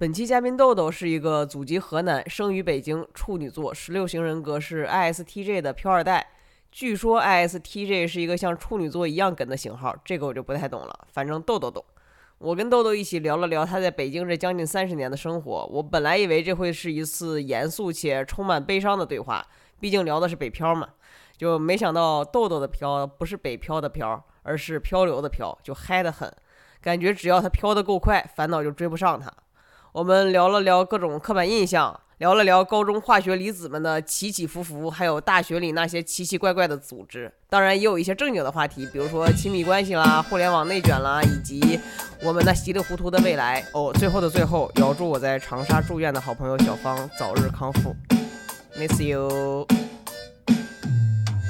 本期嘉宾豆豆是一个祖籍河南、生于北京、处女座、十六型人格是 ISTJ 的飘二代。据说 ISTJ 是一个像处女座一样梗的型号，这个我就不太懂了。反正豆豆懂。我跟豆豆一起聊了聊他在北京这将近三十年的生活。我本来以为这会是一次严肃且充满悲伤的对话，毕竟聊的是北漂嘛。就没想到豆豆的漂不是北漂的漂，而是漂流的漂，就嗨得很。感觉只要他飘得够快，烦恼就追不上他。我们聊了聊各种刻板印象，聊了聊高中化学离子们的起起伏伏，还有大学里那些奇奇怪怪的组织。当然，也有一些正经的话题，比如说亲密关系啦、互联网内卷啦，以及我们那稀里糊涂的未来。哦，最后的最后，遥祝我在长沙住院的好朋友小芳早日康复。Miss you。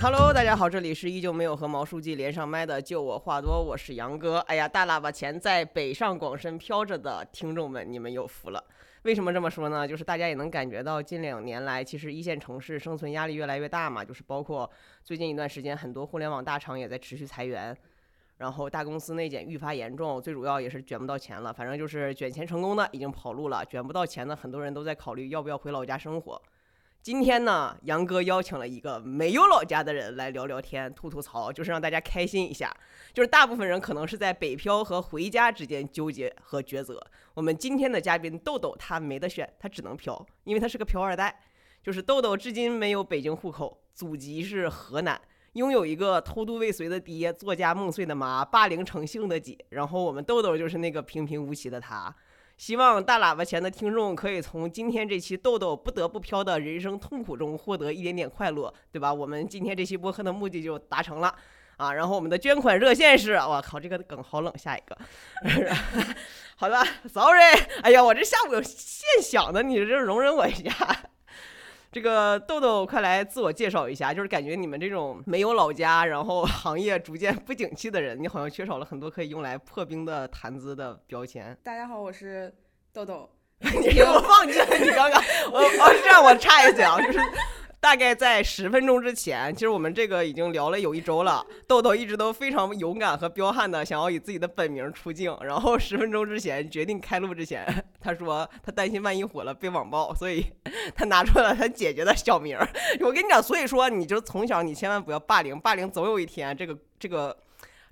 Hello，大家好，这里是依旧没有和毛书记连上麦的，就我话多，我是杨哥。哎呀，大喇叭前在北上广深飘着的听众们，你们有福了。为什么这么说呢？就是大家也能感觉到，近两年来，其实一线城市生存压力越来越大嘛。就是包括最近一段时间，很多互联网大厂也在持续裁员，然后大公司内卷愈发严重，最主要也是卷不到钱了。反正就是卷钱成功的已经跑路了，卷不到钱的很多人都在考虑要不要回老家生活。今天呢，杨哥邀请了一个没有老家的人来聊聊天、吐吐槽，就是让大家开心一下。就是大部分人可能是在北漂和回家之间纠结和抉择。我们今天的嘉宾豆豆，他没得选，他只能漂，因为他是个漂二代。就是豆豆至今没有北京户口，祖籍是河南，拥有一个偷渡未遂的爹、作家梦碎的妈、霸凌成性的姐。然后我们豆豆就是那个平平无奇的他。希望大喇叭前的听众可以从今天这期豆豆不得不飘的人生痛苦中获得一点点快乐，对吧？我们今天这期播客的目的就达成了啊！然后我们的捐款热线是，我靠，这个梗好冷，下一个，好的，sorry，哎呀，我这下午有现想的，你这容忍我一下。这个豆豆，快来自我介绍一下。就是感觉你们这种没有老家，然后行业逐渐不景气的人，你好像缺少了很多可以用来破冰的谈资的标签。大家好，我是豆豆。你给我放弃了，你刚刚，我我是这样，我插一嘴啊，就是。大概在十分钟之前，其实我们这个已经聊了有一周了。豆豆一直都非常勇敢和彪悍的想要以自己的本名出镜，然后十分钟之前决定开录之前，他说他担心万一火了被网暴，所以他拿出了他姐姐的小名。我跟你讲，所以说你就从小你千万不要霸凌，霸凌总有一天这个这个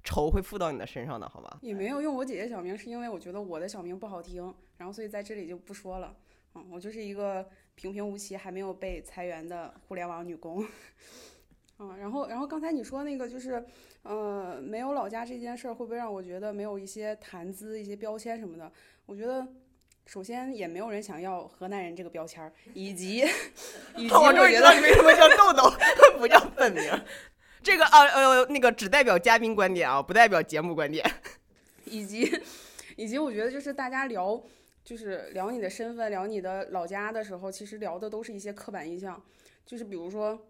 仇会附到你的身上的，好吧？也没有用我姐姐小名，是因为我觉得我的小名不好听，然后所以在这里就不说了。嗯，我就是一个。平平无奇，还没有被裁员的互联网女工，嗯，然后，然后刚才你说那个就是，呃，没有老家这件事儿，会不会让我觉得没有一些谈资、一些标签什么的？我觉得，首先也没有人想要河南人这个标签儿，以及，以及我觉得为什么叫豆豆 不叫本名？这个啊呃那个只代表嘉宾观点啊，不代表节目观点，以及，以及我觉得就是大家聊。就是聊你的身份，聊你的老家的时候，其实聊的都是一些刻板印象。就是比如说，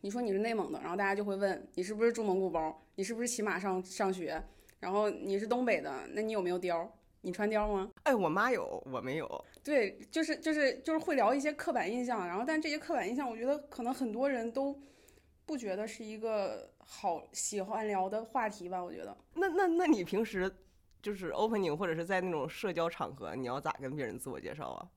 你说你是内蒙的，然后大家就会问你是不是住蒙古包，你是不是骑马上上学？然后你是东北的，那你有没有貂？你穿貂吗？哎，我妈有，我没有。对，就是就是就是会聊一些刻板印象，然后但这些刻板印象，我觉得可能很多人都不觉得是一个好喜欢聊的话题吧。我觉得。那那那你平时？就是 opening 或者是在那种社交场合，你要咋跟别人自我介绍啊？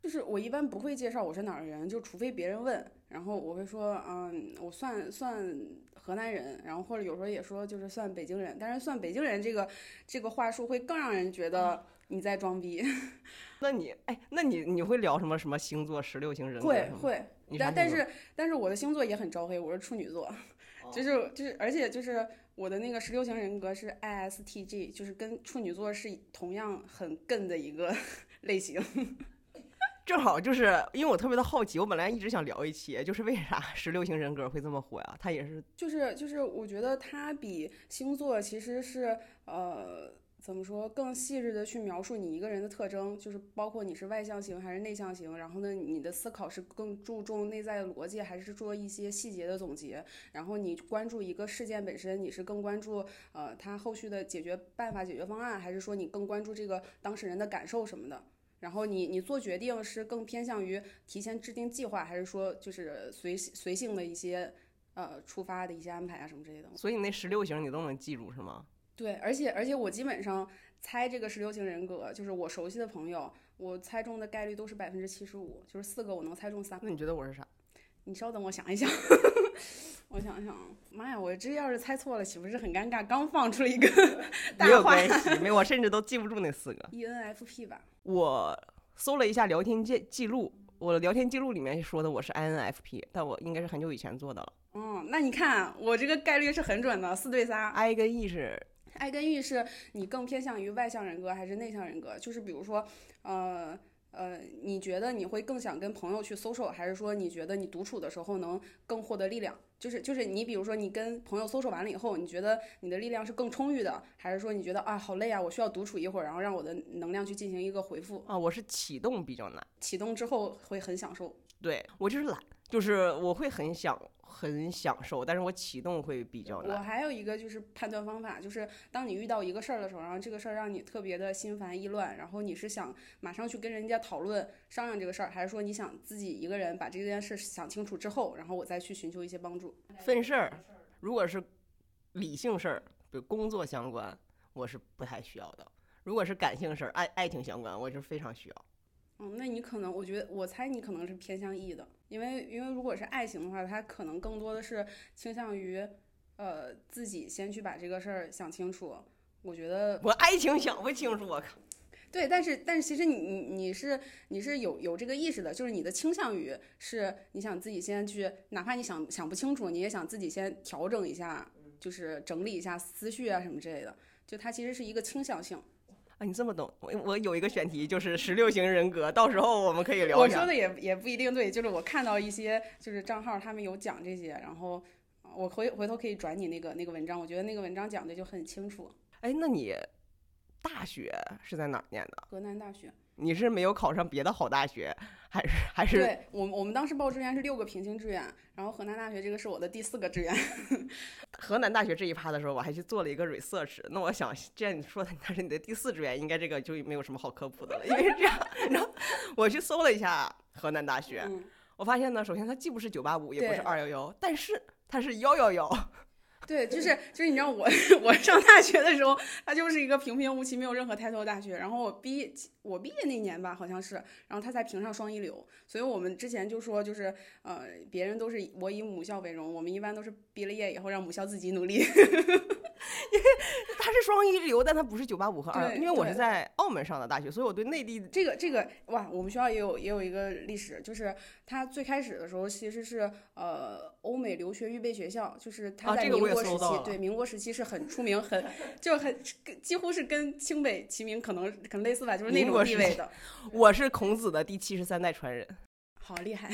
就是我一般不会介绍我是哪儿人，就除非别人问，然后我会说，嗯，我算算河南人，然后或者有时候也说就是算北京人，但是算北京人这个这个话术会更让人觉得你在装逼。那你哎，那你你会聊什么什么星座、十六型人格？会会，但但是但是我的星座也很招黑，我是处女座，就是就是而且就是。我的那个十六型人格是 ISTG，就是跟处女座是同样很梗的一个 类型。正好就是因为我特别的好奇，我本来一直想聊一期，就是为啥 十六型人格会这么火呀？它也是，就是就是我觉得它比星座其实是呃。怎么说？更细致的去描述你一个人的特征，就是包括你是外向型还是内向型。然后呢，你的思考是更注重内在的逻辑，还是做一些细节的总结？然后你关注一个事件本身，你是更关注呃他后续的解决办法、解决方案，还是说你更关注这个当事人的感受什么的？然后你你做决定是更偏向于提前制定计划，还是说就是随随性的一些呃出发的一些安排啊什么之类的？所以那十六型你都能记住是吗？对，而且而且我基本上猜这个十六型人格，就是我熟悉的朋友，我猜中的概率都是百分之七十五，就是四个我能猜中三个。那你觉得我是啥？你稍等，我想一想，我想想，妈呀，我这要是猜错了，岂不是很尴尬？刚放出了一个 没有大话关系，没有，我甚至都记不住那四个。，ENFP 吧？我搜了一下聊天记记录，我的聊天记录里面说的我是 INFP，但我应该是很久以前做的了。嗯，那你看我这个概率是很准的，四对三。I 跟 E 是 I 跟欲是你更偏向于外向人格还是内向人格？就是比如说，呃呃，你觉得你会更想跟朋友去 social，还是说你觉得你独处的时候能更获得力量？就是就是你比如说你跟朋友 social 完了以后，你觉得你的力量是更充裕的，还是说你觉得啊好累啊，我需要独处一会儿，然后让我的能量去进行一个回复？啊，我是启动比较难。启动之后会很享受。对我就是懒，就是我会很想很享受，但是我启动会比较难我。还有一个就是判断方法，就是当你遇到一个事儿的时候，然后这个事儿让你特别的心烦意乱，然后你是想马上去跟人家讨论商量这个事儿，还是说你想自己一个人把这件事想清楚之后，然后我再去寻求一些帮助？分事儿，如果是理性事儿，比如工作相关，我是不太需要的；如果是感性事儿，爱爱情相关，我是非常需要。嗯，那你可能，我觉得我猜你可能是偏向 E 的，因为因为如果是爱情的话，他可能更多的是倾向于，呃，自己先去把这个事儿想清楚。我觉得我爱情想不清楚，我靠。对，但是但是其实你你你是你是有有这个意识的，就是你的倾向于是你想自己先去，哪怕你想想不清楚，你也想自己先调整一下，就是整理一下思绪啊什么之类的。就它其实是一个倾向性。啊，你这么懂，我我有一个选题就是十六型人格，到时候我们可以聊。我说的也也不一定对，就是我看到一些就是账号他们有讲这些，然后呃我回回头可以转你那个那个文章，我觉得那个文章讲的就很清楚。哎，那你大学是在哪儿念的？河南大学，你是没有考上别的好大学，还是还是？对我们我们当时报志愿是六个平行志愿，然后河南大学这个是我的第四个志愿。河南大学这一趴的时候，我还去做了一个 research。那我想，既然你说的那是你的第四志愿，应该这个就没有什么好科普的了，因为是这样。然后我去搜了一下河南大学，嗯，我发现呢，首先它既不是九八五，也不是二幺幺，但是它是幺幺幺。对，就是就是你知道我 我上大学的时候，他就是一个平平无奇、没有任何抬头的大学。然后我毕业我毕业那年吧，好像是，然后他才评上双一流。所以我们之前就说，就是呃，别人都是我以母校为荣，我们一般都是毕了业以后让母校自己努力。它是双一流，但它不是九八五和二，对因为我是在澳门上的大学，所以我对内地这个这个哇，我们学校也有也有一个历史，就是它最开始的时候其实是呃欧美留学预备学校，就是它在啊这个民国时期，对民国时期是很出名，很 就很几乎是跟清北齐名，可能可能类似吧，就是那种地位的。我是孔子的第七十三代传人。好厉害，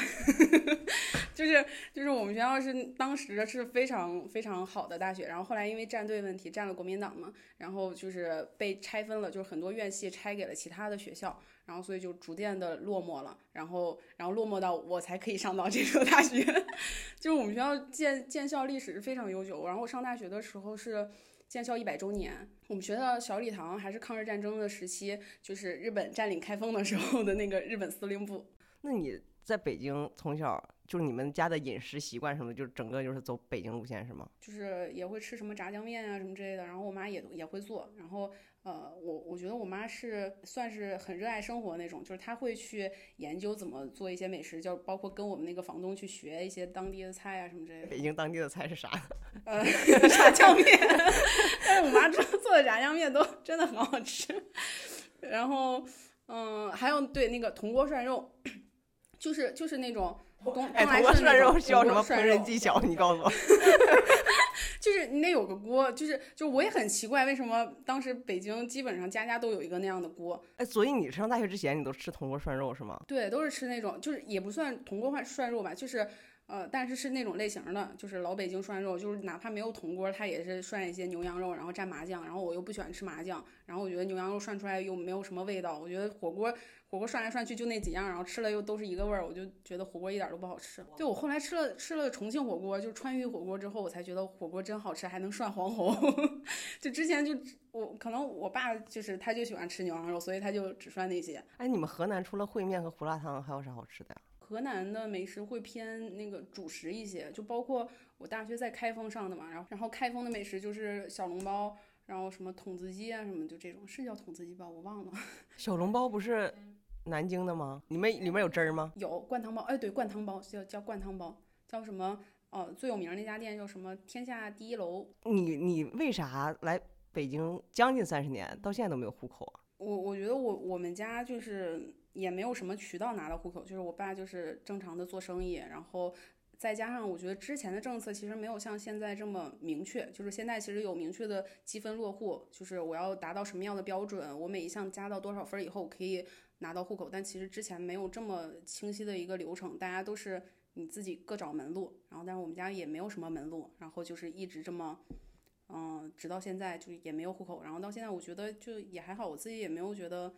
就是就是我们学校是当时是非常非常好的大学，然后后来因为站队问题占了国民党嘛，然后就是被拆分了，就是很多院系拆给了其他的学校，然后所以就逐渐的落寞了，然后然后落寞到我才可以上到这所大学，就是我们学校建建校历史是非常悠久，然后我上大学的时候是。建校一百周年，我们学校小礼堂还是抗日战争的时期，就是日本占领开封的时候的那个日本司令部。那你在北京从小就是你们家的饮食习惯什么，就是整个就是走北京路线是吗？就是也会吃什么炸酱面啊什么之类的，然后我妈也也会做，然后呃，我我觉得我妈是算是很热爱生活那种，就是她会去研究怎么做一些美食，就包括跟我们那个房东去学一些当地的菜啊什么之类的，北京当地的菜是啥？呃，炸酱面，但是我妈做 做的炸酱面都真的很好吃，然后嗯，还有对那个铜锅涮肉，就是就是那种东东哎，来铜锅涮顺那种肉需要什么烹饪技巧？你告诉我。就是你得有个锅，就是就我也很奇怪，为什么当时北京基本上家家都有一个那样的锅？哎，所以你上大学之前你都吃铜锅涮肉是吗？对，都是吃那种，就是也不算铜锅涮涮肉吧，就是呃，但是是那种类型的，就是老北京涮肉，就是哪怕没有铜锅，它也是涮一些牛羊肉，然后蘸麻酱，然后我又不喜欢吃麻酱，然后我觉得牛羊肉涮出来又没有什么味道，我觉得火锅火锅涮来涮去就那几样，然后吃了又都是一个味儿，我就觉得火锅一点都不好吃。对我后来吃了吃了重庆火锅，就是川渝火锅之后，我才觉得火锅真好吃，还能涮黄喉。就之前就我可能我爸就是他就喜欢吃牛羊肉，所以他就只涮那些。哎，你们河南除了烩面和胡辣汤，还有啥好吃的呀？河南的美食会偏那个主食一些，就包括我大学在开封上的嘛，然后然后开封的美食就是小笼包，然后什么筒子鸡啊什么，就这种是叫筒子鸡吧，我忘了。小笼包不是南京的吗？里面里面有汁儿吗？有灌汤包，哎，对，灌汤包叫叫灌汤包，叫什么？哦，最有名儿那家店叫什么？天下第一楼。你你为啥来北京将近三十年，到现在都没有户口啊？我我觉得我我们家就是也没有什么渠道拿到户口，就是我爸就是正常的做生意，然后再加上我觉得之前的政策其实没有像现在这么明确，就是现在其实有明确的积分落户，就是我要达到什么样的标准，我每一项加到多少分儿以后可以拿到户口，但其实之前没有这么清晰的一个流程，大家都是你自己各找门路，然后但是我们家也没有什么门路，然后就是一直这么。嗯，直到现在就也没有户口，然后到现在我觉得就也还好，我自己也没有觉得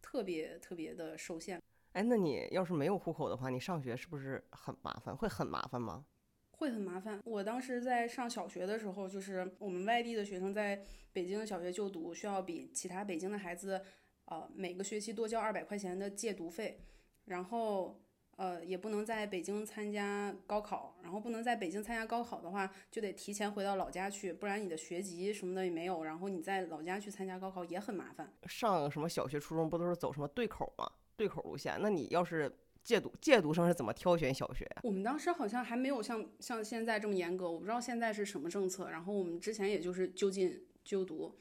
特别特别的受限。哎，那你要是没有户口的话，你上学是不是很麻烦？会很麻烦吗？会很麻烦。我当时在上小学的时候，就是我们外地的学生在北京的小学就读，需要比其他北京的孩子，呃，每个学期多交二百块钱的借读费，然后。呃，也不能在北京参加高考，然后不能在北京参加高考的话，就得提前回到老家去，不然你的学籍什么的也没有，然后你在老家去参加高考也很麻烦。上什么小学、初中不都是走什么对口吗？对口路线？那你要是借读，借读生是怎么挑选小学呀？我们当时好像还没有像像现在这么严格，我不知道现在是什么政策。然后我们之前也就是就近就读，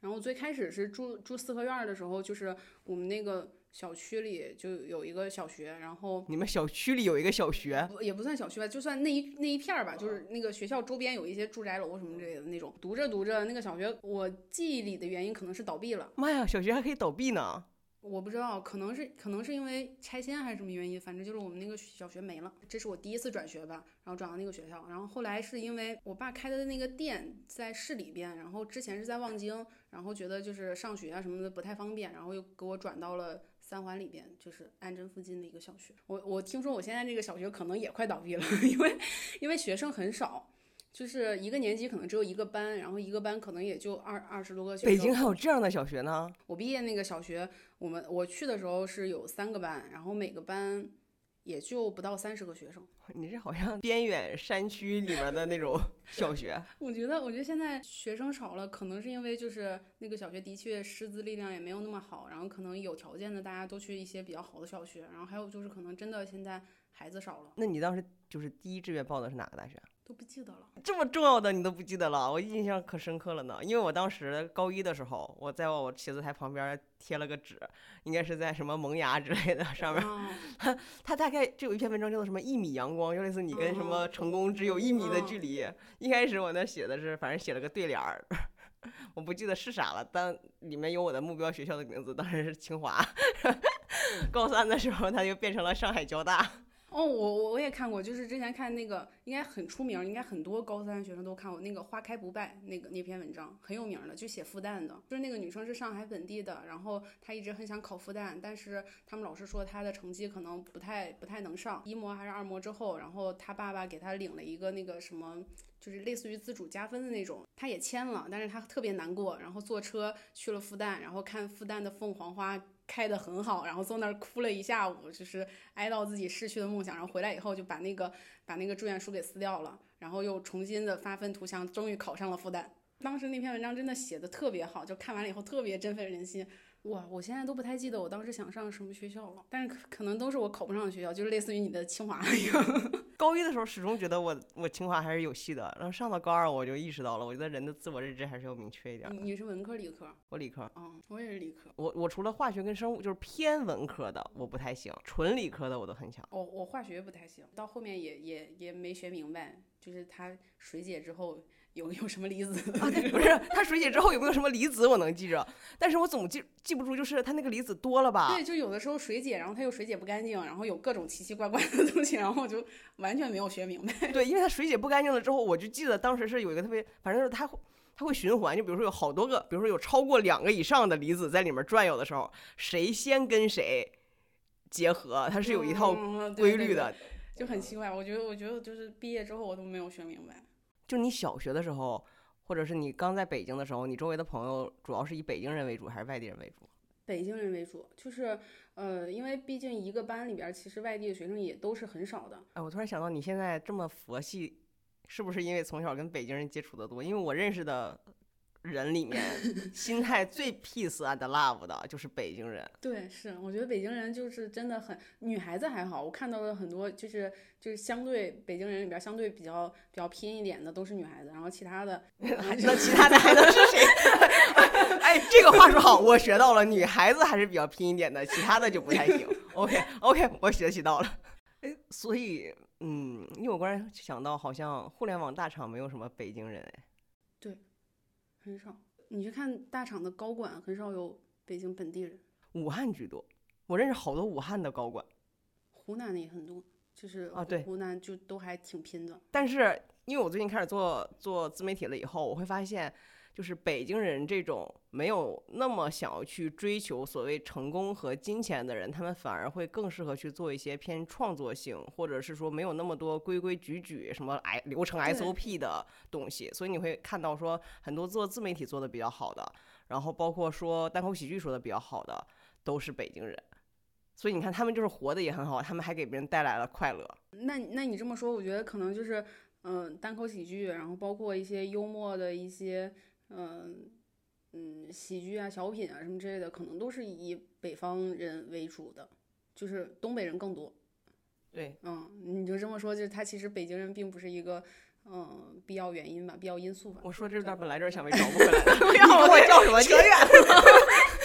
然后最开始是住住四合院的时候，就是我们那个。小区里就有一个小学，然后你们小区里有一个小学，也不算小区吧，就算那一那一片儿吧，就是那个学校周边有一些住宅楼什么之类的那种。读着读着，那个小学我记忆里的原因可能是倒闭了。妈呀，小学还可以倒闭呢！我不知道，可能是可能是因为拆迁还是什么原因，反正就是我们那个小学没了。这是我第一次转学吧，然后转到那个学校，然后后来是因为我爸开的那个店在市里边，然后之前是在望京，然后觉得就是上学啊什么的不太方便，然后又给我转到了。三环里边就是安贞附近的一个小学，我我听说我现在这个小学可能也快倒闭了，因为因为学生很少，就是一个年级可能只有一个班，然后一个班可能也就二二十多个学生。北京还有这样的小学呢？我毕业那个小学，我们我去的时候是有三个班，然后每个班。也就不到三十个学生，你这好像边远山区里面的那种 小学。我觉得，我觉得现在学生少了，可能是因为就是那个小学的确师资力量也没有那么好，然后可能有条件的大家都去一些比较好的小学，然后还有就是可能真的现在孩子少了。那你当时就是第一志愿报的是哪个大学？都不记得了，这么重要的你都不记得了，我印象可深刻了呢。因为我当时高一的时候，我在我写字台旁边贴了个纸，应该是在什么萌芽之类的上面，它 它大概就有一篇文章叫做什么一米阳光，就类似你跟什么成功只有一米的距离。一开始我那写的是，反正写了个对联儿，我不记得是啥了，但里面有我的目标学校的名字，当时是清华。高三的时候，它就变成了上海交大。哦，我我我也看过，就是之前看那个应该很出名，应该很多高三学生都看过那个“花开不败”那个那篇文章，很有名的，就写复旦的，就是那个女生是上海本地的，然后她一直很想考复旦，但是他们老师说她的成绩可能不太不太能上，一模还是二模之后，然后她爸爸给她领了一个那个什么，就是类似于自主加分的那种，她也签了，但是她特别难过，然后坐车去了复旦，然后看复旦的凤凰花。开的很好，然后坐那儿哭了一下午，就是哀悼自己逝去的梦想。然后回来以后就把那个把那个住院书给撕掉了，然后又重新的发愤图强，终于考上了复旦。当时那篇文章真的写的特别好，就看完了以后特别振奋人心。哇，我现在都不太记得我当时想上什么学校了，但是可可能都是我考不上的学校，就是类似于你的清华一样。高一的时候始终觉得我我清华还是有戏的，然后上到高二我就意识到了，我觉得人的自我认知还是要明确一点。你是文科理科？我理科。嗯，我也是理科。我我除了化学跟生物就是偏文科的我不太行，纯理科的我都很强。我我化学不太行，到后面也也也没学明白，就是它水解之后。有有什么离子啊？不是，它水解之后有没有什么离子？我能记着，但是我总记记不住，就是它那个离子多了吧？对，就有的时候水解，然后它又水解不干净，然后有各种奇奇怪怪的东西，然后我就完全没有学明白。对，因为它水解不干净了之后，我就记得当时是有一个特别，反正是它它会循环，就比如说有好多个，比如说有超过两个以上的离子在里面转悠的时候，谁先跟谁结合，它是有一套规律的，就很奇怪。我觉得，我觉得就是毕业之后我都没有学明白。就你小学的时候，或者是你刚在北京的时候，你周围的朋友主要是以北京人为主还是外地人为主？北京人为主，就是呃，因为毕竟一个班里边其实外地的学生也都是很少的。哎，我突然想到，你现在这么佛系，是不是因为从小跟北京人接触的多？因为我认识的人里面 心态最 peace and love 的就是北京人。对，是，我觉得北京人就是真的很，女孩子还好，我看到了很多就是就是相对北京人里边相对比较比较拼一点的都是女孩子，然后其他的 那其他的还能是谁？哎，这个话说好，我学到了，女孩子还是比较拼一点的，其他的就不太行。OK OK，我学习到了。哎，所以嗯，因为我忽然想到，好像互联网大厂没有什么北京人哎。很少，你去看大厂的高管，很少有北京本地人。武汉居多，我认识好多武汉的高管。湖南的也很多，就是啊，对，湖南就都还挺拼的。但是因为我最近开始做做自媒体了以后，我会发现。就是北京人这种没有那么想要去追求所谓成功和金钱的人，他们反而会更适合去做一些偏创作性，或者是说没有那么多规规矩矩、什么 I 流程 SOP 的东西。所以你会看到说很多做自媒体做的比较好的，然后包括说单口喜剧说的比较好的，都是北京人。所以你看他们就是活的也很好，他们还给别人带来了快乐。那那你这么说，我觉得可能就是嗯，单口喜剧，然后包括一些幽默的一些。嗯嗯，喜剧啊、小品啊什么之类的，可能都是以北方人为主的，就是东北人更多。对，嗯，你就这么说，就是他其实北京人并不是一个嗯必要原因吧，必要因素吧。我说这段本来就是想被找不回来的，你跟我叫什么？扯远了。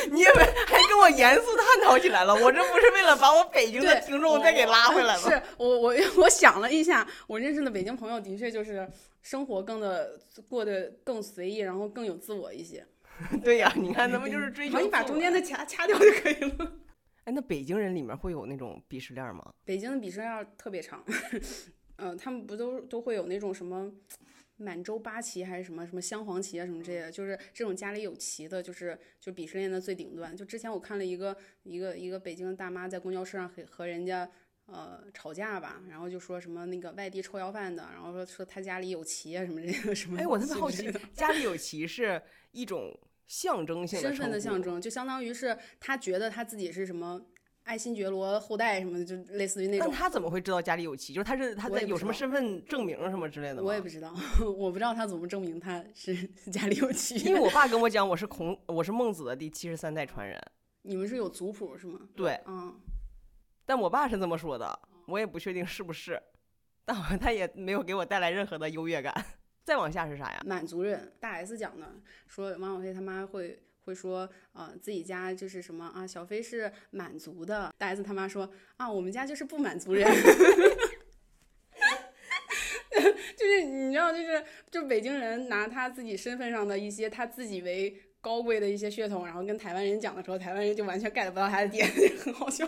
你以为还跟我严肃探讨起来了？我这不是为了把我北京的听众再给拉回来吗？是我我我想了一下，我认识的北京朋友的确就是。生活更的过得更随意，然后更有自我一些。对呀，你看咱们就是追求。你把中间的掐掐掉就可以了。哎，那北京人里面会有那种鄙视链吗？北京的鄙视链特别长。嗯，他们不都都会有那种什么满洲八旗还是什么什么镶黄旗啊什么这些，就是这种家里有旗的，就是就鄙视链的最顶端。就之前我看了一个一个一个北京的大妈在公交车上和和人家。呃，吵架吧，然后就说什么那个外地臭要饭的，然后说说他家里有旗啊什么这个 什么。哎，我特别好奇，家里有旗是一种象征性身份的象征，就相当于是他觉得他自己是什么爱新觉罗后代什么的，就类似于那种。但他怎么会知道家里有妻？就是他是他在有什么身份证明什么之类的吗？我也不知道，我不知道他怎么证明他是家里有妻。因为我爸跟我讲，我是孔，我是孟子的第七十三代传人。你们是有族谱是吗？对，嗯。但我爸是这么说的，我也不确定是不是，但他也没有给我带来任何的优越感。再往下是啥呀？满族人，大 S 讲的，说王小飞他妈会会说，呃，自己家就是什么啊，小飞是满族的。大 S 他妈说啊，我们家就是不满族人，就是你知道，就是就北京人拿他自己身份上的一些他自己为高贵的一些血统，然后跟台湾人讲的时候，台湾人就完全 get 不到他的点，很好笑。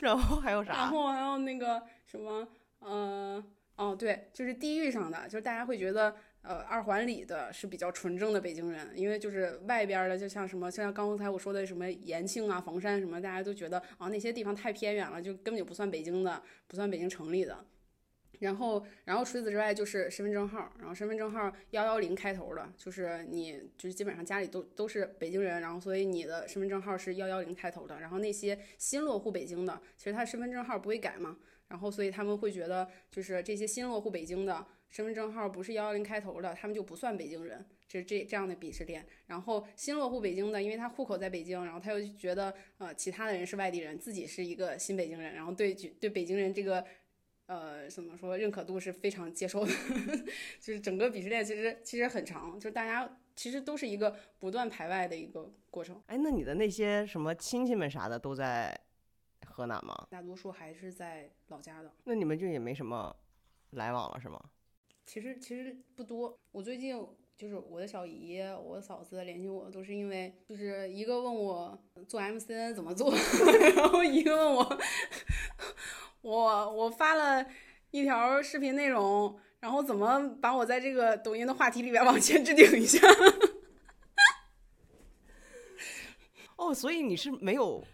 然后还有啥？然后还有那个什么，嗯，哦，对，就是地域上的，就是大家会觉得，呃，二环里的是比较纯正的北京人，因为就是外边的，就像什么，就像刚才我说的什么延庆啊、房山什么，大家都觉得啊那些地方太偏远了，就根本就不算北京的，不算北京城里的。然后，然后除此之外就是身份证号，然后身份证号幺幺零开头的，就是你就是基本上家里都都是北京人，然后所以你的身份证号是幺幺零开头的。然后那些新落户北京的，其实他身份证号不会改嘛，然后所以他们会觉得就是这些新落户北京的身份证号不是幺幺零开头的，他们就不算北京人，这这这样的鄙视链。然后新落户北京的，因为他户口在北京，然后他又觉得呃其他的人是外地人，自己是一个新北京人，然后对对北京人这个。呃，怎么说，认可度是非常接受的，就是整个鄙视链其实其实很长，就是大家其实都是一个不断排外的一个过程。哎，那你的那些什么亲戚们啥的都在河南吗？大多数还是在老家的。那你们就也没什么来往了是吗？其实其实不多。我最近就是我的小姨、我嫂子联系我，都是因为就是一个问我做 MCN 怎么做，然后一个问我。我我发了一条视频内容，然后怎么把我在这个抖音的话题里边往前置顶一下？哦，所以你是没有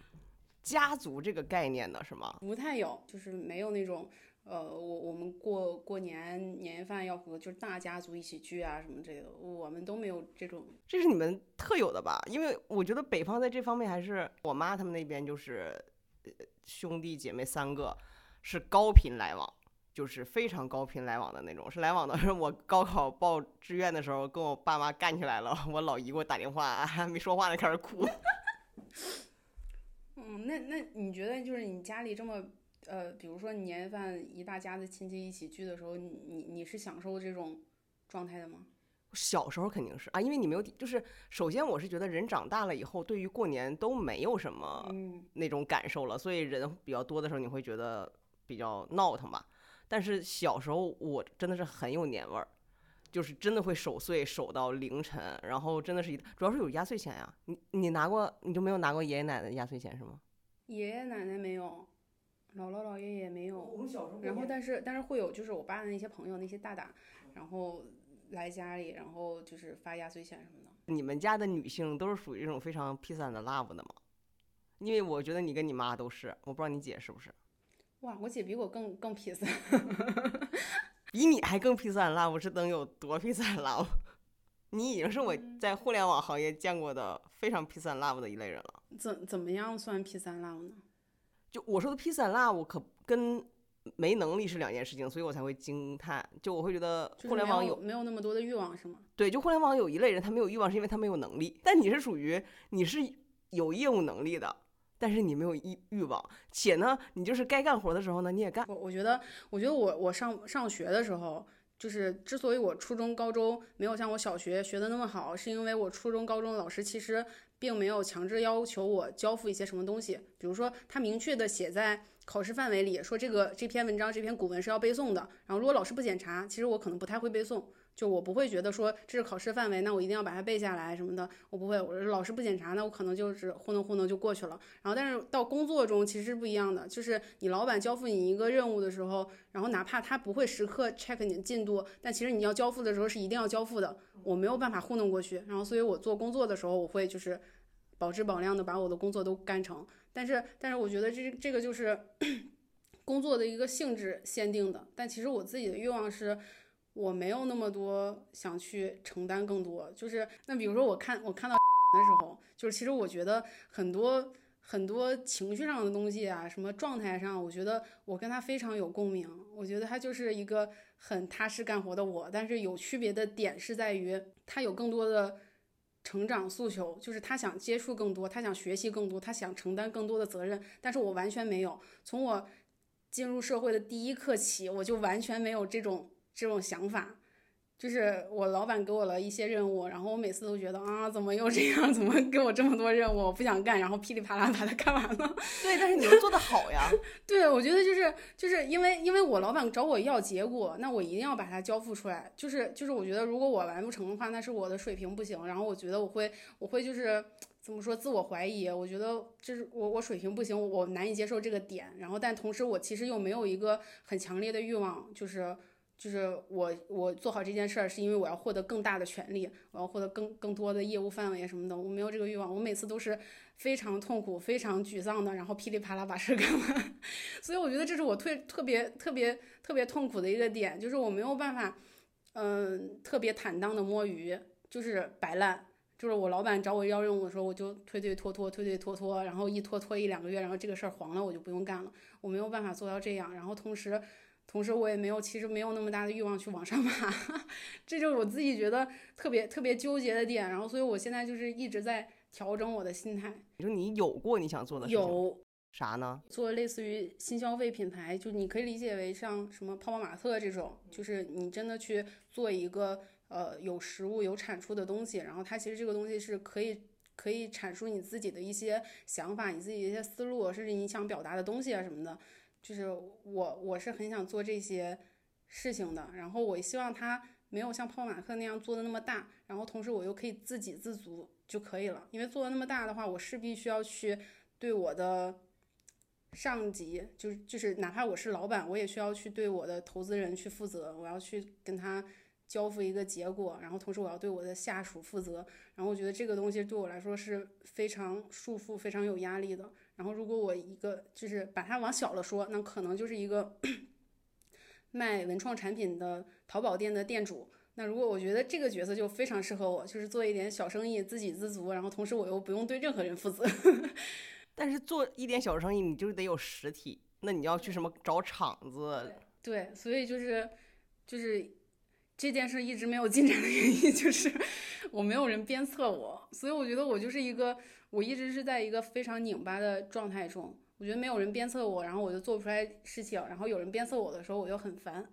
家族这个概念的是吗？不太有，就是没有那种呃，我我们过过年年夜饭要和就是大家族一起聚啊什么之类的，我们都没有这种。这是你们特有的吧？因为我觉得北方在这方面还是我妈他们那边就是兄弟姐妹三个。是高频来往，就是非常高频来往的那种，是来往的是我高考报志愿的时候跟我爸妈干起来了，我老姨给我打电话，还没说话就开始哭。嗯，那那你觉得就是你家里这么呃，比如说年夜饭一大家子亲戚一起聚的时候，你你你是享受这种状态的吗？小时候肯定是啊，因为你没有，就是首先我是觉得人长大了以后，对于过年都没有什么嗯那种感受了，所以人比较多的时候，你会觉得比较闹腾吧。但是小时候我真的是很有年味儿，就是真的会守岁守到凌晨，然后真的是一主要是有压岁钱呀。你你拿过你就没有拿过爷爷奶奶的压岁钱是吗？爷爷奶奶没有，姥姥姥爷也没有。们小时候然后，但是但是会有，就是我爸的那些朋友，那些大大，然后来家里，然后就是发压岁钱什么的。你们家的女性都是属于这种非常 peace and love 的吗？因为我觉得你跟你妈都是，我不知道你姐是不是，哇，我姐比我更更 peace。比你还更 peace and love 是能有多 peace and love？你已经是我在互联网行业见过的非常 peace and love 的一类人了。怎怎么样算 peace and love 呢？就我说的 peace and love 可跟没能力是两件事情，所以我才会惊叹。就我会觉得互联网有没有那么多的欲望是吗？对，就互联网有一类人，他没有欲望是因为他没有能力，但你是属于你是有业务能力的，但是你没有欲欲望，且呢，你就是该干活的时候呢你也干。我我觉得，我觉得我我上上学的时候，就是之所以我初中、高中没有像我小学学的那么好，是因为我初中、高中的老师其实并没有强制要求我交付一些什么东西，比如说他明确的写在考试范围里，说这个这篇文章、这篇古文是要背诵的。然后如果老师不检查，其实我可能不太会背诵。就我不会觉得说这是考试范围，那我一定要把它背下来什么的，我不会。我老师不检查，那我可能就是糊弄糊弄就过去了。然后，但是到工作中其实是不一样的，就是你老板交付你一个任务的时候，然后哪怕他不会时刻 check 你的进度，但其实你要交付的时候是一定要交付的。我没有办法糊弄过去，然后所以我做工作的时候，我会就是保质保量的把我的工作都干成。但是，但是我觉得这这个就是 工作的一个性质限定的，但其实我自己的欲望是。我没有那么多想去承担更多，就是那比如说我看我看到的时候，就是其实我觉得很多很多情绪上的东西啊，什么状态上，我觉得我跟他非常有共鸣。我觉得他就是一个很踏实干活的我，但是有区别的点是在于他有更多的成长诉求，就是他想接触更多，他想学习更多，他想承担更多的责任，但是我完全没有。从我进入社会的第一刻起，我就完全没有这种。这种想法，就是我老板给我了一些任务，然后我每次都觉得啊，怎么又这样？怎么给我这么多任务？我不想干，然后噼里啪啦把它干完了。对，但是你又做得好呀。对，我觉得就是就是因为因为我老板找我要结果，那我一定要把它交付出来。就是就是我觉得如果我完不成的话，那是我的水平不行。然后我觉得我会我会就是怎么说自我怀疑，我觉得就是我我水平不行，我难以接受这个点。然后但同时我其实又没有一个很强烈的欲望，就是。就是我，我做好这件事儿，是因为我要获得更大的权利，我要获得更更多的业务范围什么的。我没有这个欲望，我每次都是非常痛苦、非常沮丧的，然后噼里啪啦把事儿 干完。所以我觉得这是我特特别特别特别痛苦的一个点，就是我没有办法，嗯，特别坦荡的摸鱼，就是摆烂。就是我老板找我要任务的时候，我就推推拖拖，推推拖拖，然后一拖拖一两个月，然后这个事儿黄了，我就不用干了。我没有办法做到这样，然后同时。同时，我也没有，其实没有那么大的欲望去往上爬，这就是我自己觉得特别特别纠结的点。然后，所以我现在就是一直在调整我的心态。你说你有过你想做的事情？有啥呢？做类似于新消费品牌，就你可以理解为像什么泡泡玛特这种，就是你真的去做一个呃有实物有产出的东西，然后它其实这个东西是可以可以阐述你自己的一些想法，你自己的一些思路，甚至你想表达的东西啊什么的。就是我，我是很想做这些事情的。然后我希望它没有像泡玛特那样做的那么大，然后同时我又可以自给自足就可以了。因为做的那么大的话，我势必需要去对我的上级，就是就是哪怕我是老板，我也需要去对我的投资人去负责。我要去跟他交付一个结果，然后同时我要对我的下属负责。然后我觉得这个东西对我来说是非常束缚、非常有压力的。然后，如果我一个就是把它往小了说，那可能就是一个 卖文创产品的淘宝店的店主。那如果我觉得这个角色就非常适合我，就是做一点小生意，自给自足，然后同时我又不用对任何人负责。但是做一点小生意，你就是得有实体，那你要去什么找厂子？对，所以就是就是这件事一直没有进展的原因，就是我没有人鞭策我，所以我觉得我就是一个我一直是在一个非常拧巴的状态中。我觉得没有人鞭策我，然后我就做不出来事情，然后有人鞭策我的时候，我就很烦。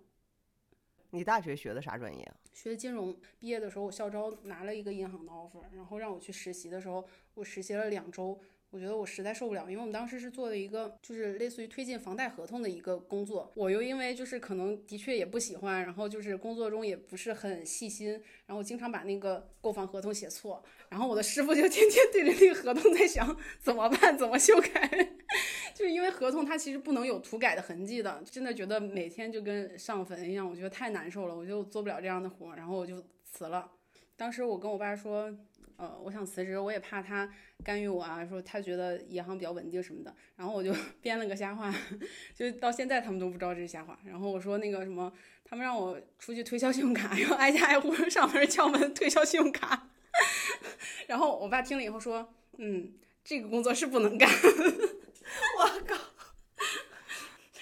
你大学学的啥专业啊？学金融，毕业的时候我校招拿了一个银行的 offer，然后让我去实习的时候，我实习了两周。我觉得我实在受不了，因为我们当时是做的一个就是类似于推进房贷合同的一个工作，我又因为就是可能的确也不喜欢，然后就是工作中也不是很细心，然后经常把那个购房合同写错，然后我的师傅就天天对着那个合同在想怎么办，怎么修改，就是因为合同它其实不能有涂改的痕迹的，真的觉得每天就跟上坟一样，我觉得太难受了，我就做不了这样的活，然后我就辞了。当时我跟我爸说。呃，我想辞职，我也怕他干预我啊，说他觉得银行比较稳定什么的，然后我就 编了个瞎话，就到现在他们都不知道这是瞎话。然后我说那个什么，他们让我出去推销信用卡，要挨家挨户上门敲门推销信用卡。然后我爸听了以后说，嗯，这个工作是不能干。我靠！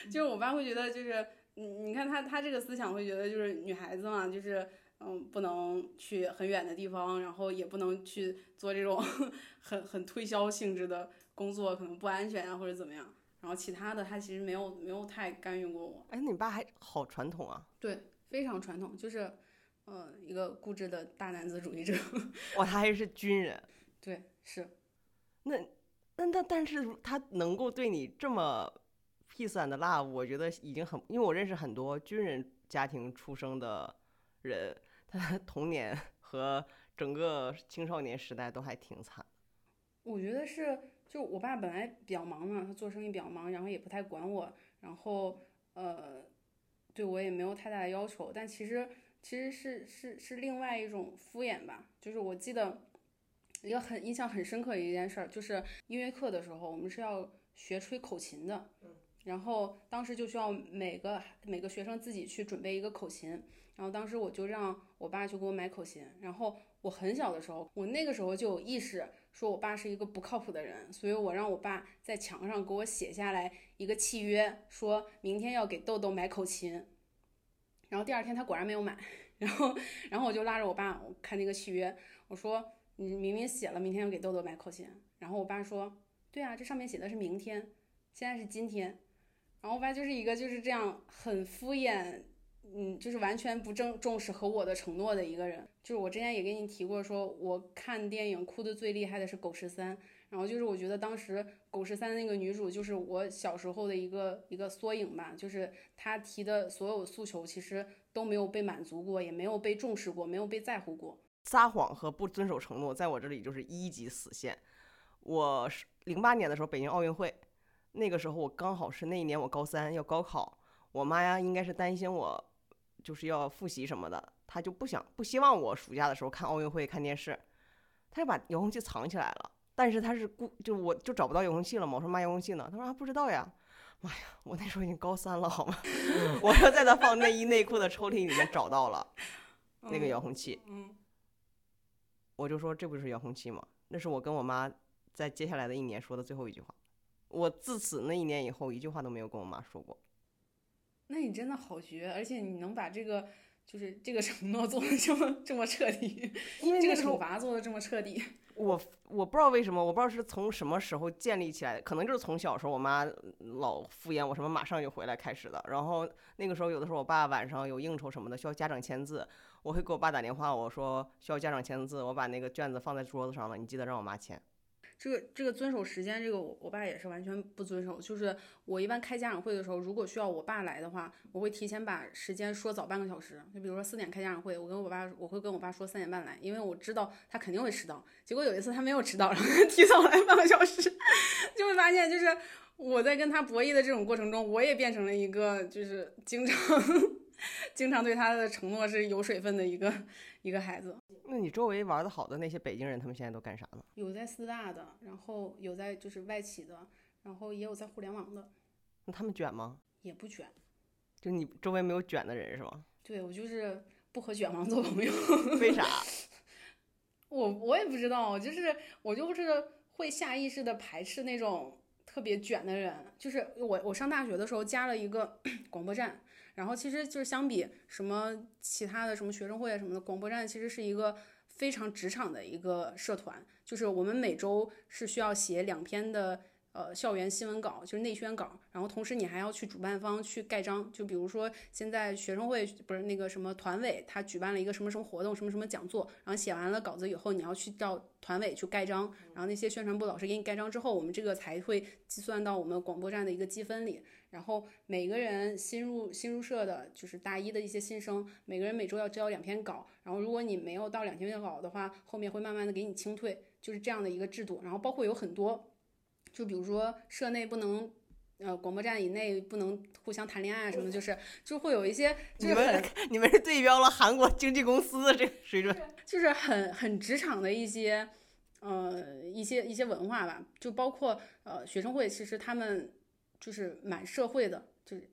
就是我爸会觉得，就是你你看他他这个思想会觉得，就是女孩子嘛，就是。嗯，不能去很远的地方，然后也不能去做这种 很很推销性质的工作，可能不安全啊，或者怎么样。然后其他的他其实没有没有太干预过我。哎，你爸还好传统啊？对，非常传统，就是呃一个固执的大男子主义者。哇，他还是军人。对，是。那那那，但是他能够对你这么 peace and love，我觉得已经很，因为我认识很多军人家庭出生的人。童年和整个青少年时代都还挺惨。我觉得是，就我爸本来比较忙嘛，他做生意比较忙，然后也不太管我，然后呃，对我也没有太大的要求。但其实其实是是是另外一种敷衍吧。就是我记得一个很印象很深刻的一件事儿，就是音乐课的时候，我们是要学吹口琴的，然后当时就需要每个每个学生自己去准备一个口琴。然后当时我就让我爸去给我买口琴，然后我很小的时候，我那个时候就有意识，说我爸是一个不靠谱的人，所以我让我爸在墙上给我写下来一个契约，说明天要给豆豆买口琴。然后第二天他果然没有买，然后然后我就拉着我爸我看那个契约，我说你明明写了明天要给豆豆买口琴，然后我爸说，对啊，这上面写的是明天，现在是今天。然后我爸就是一个就是这样很敷衍。嗯，就是完全不正重视和我的承诺的一个人。就是我之前也跟你提过，说我看电影哭的最厉害的是《狗十三》，然后就是我觉得当时《狗十三》那个女主就是我小时候的一个一个缩影吧。就是她提的所有诉求其实都没有被满足过，也没有被重视过，没有被在乎过。撒谎和不遵守承诺，在我这里就是一级死线。我是零八年的时候北京奥运会，那个时候我刚好是那一年我高三要高考，我妈呀应该是担心我。就是要复习什么的，他就不想不希望我暑假的时候看奥运会看电视，他就把遥控器藏起来了。但是他是故就我就找不到遥控器了嘛，我说妈遥控器呢？他说啊不知道呀。妈呀，我那时候已经高三了好吗？我说在他放内衣内裤的抽屉里面找到了那个遥控器。嗯，我就说这不是遥控器吗？那是我跟我妈在接下来的一年说的最后一句话。我自此那一年以后一句话都没有跟我妈说过。那你真的好绝，而且你能把这个就是这个承诺做的这么这么彻底，因为这个惩罚做的这么彻底。我我不知道为什么，我不知道是从什么时候建立起来的，可能就是从小时候我妈老敷衍我什么马上就回来开始的。然后那个时候有的时候我爸晚上有应酬什么的需要家长签字，我会给我爸打电话，我说需要家长签字，我把那个卷子放在桌子上了，你记得让我妈签。这个这个遵守时间，这个我我爸也是完全不遵守。就是我一般开家长会的时候，如果需要我爸来的话，我会提前把时间说早半个小时。就比如说四点开家长会，我跟我爸我会跟我爸说三点半来，因为我知道他肯定会迟到。结果有一次他没有迟到，然后提早来半个小时，就会发现就是我在跟他博弈的这种过程中，我也变成了一个就是经常经常对他的承诺是有水分的一个。一个孩子，那你周围玩的好的那些北京人，他们现在都干啥呢？有在四大的，然后有在就是外企的，然后也有在互联网的。那他们卷吗？也不卷，就你周围没有卷的人是吗？对我就是不和卷王做朋友。为啥？我我也不知道，就是我就是会下意识的排斥那种。特别卷的人，就是我我上大学的时候加了一个 广播站，然后其实就是相比什么其他的什么学生会啊什么的，广播站其实是一个非常职场的一个社团，就是我们每周是需要写两篇的。呃，校园新闻稿就是内宣稿，然后同时你还要去主办方去盖章，就比如说现在学生会不是那个什么团委，他举办了一个什么什么活动，什么什么讲座，然后写完了稿子以后，你要去到团委去盖章，然后那些宣传部老师给你盖章之后，我们这个才会计算到我们广播站的一个积分里。然后每个人新入新入社的，就是大一的一些新生，每个人每周要交两篇稿，然后如果你没有到两篇稿的话，后面会慢慢的给你清退，就是这样的一个制度。然后包括有很多。就比如说社内不能，呃，广播站以内不能互相谈恋爱什么，就是就会有一些，你们你们是对标了韩国经纪公司的这个 水准，就是很很职场的一些，呃，一些一些文化吧，就包括呃学生会，其实他们就是蛮社会的，就是。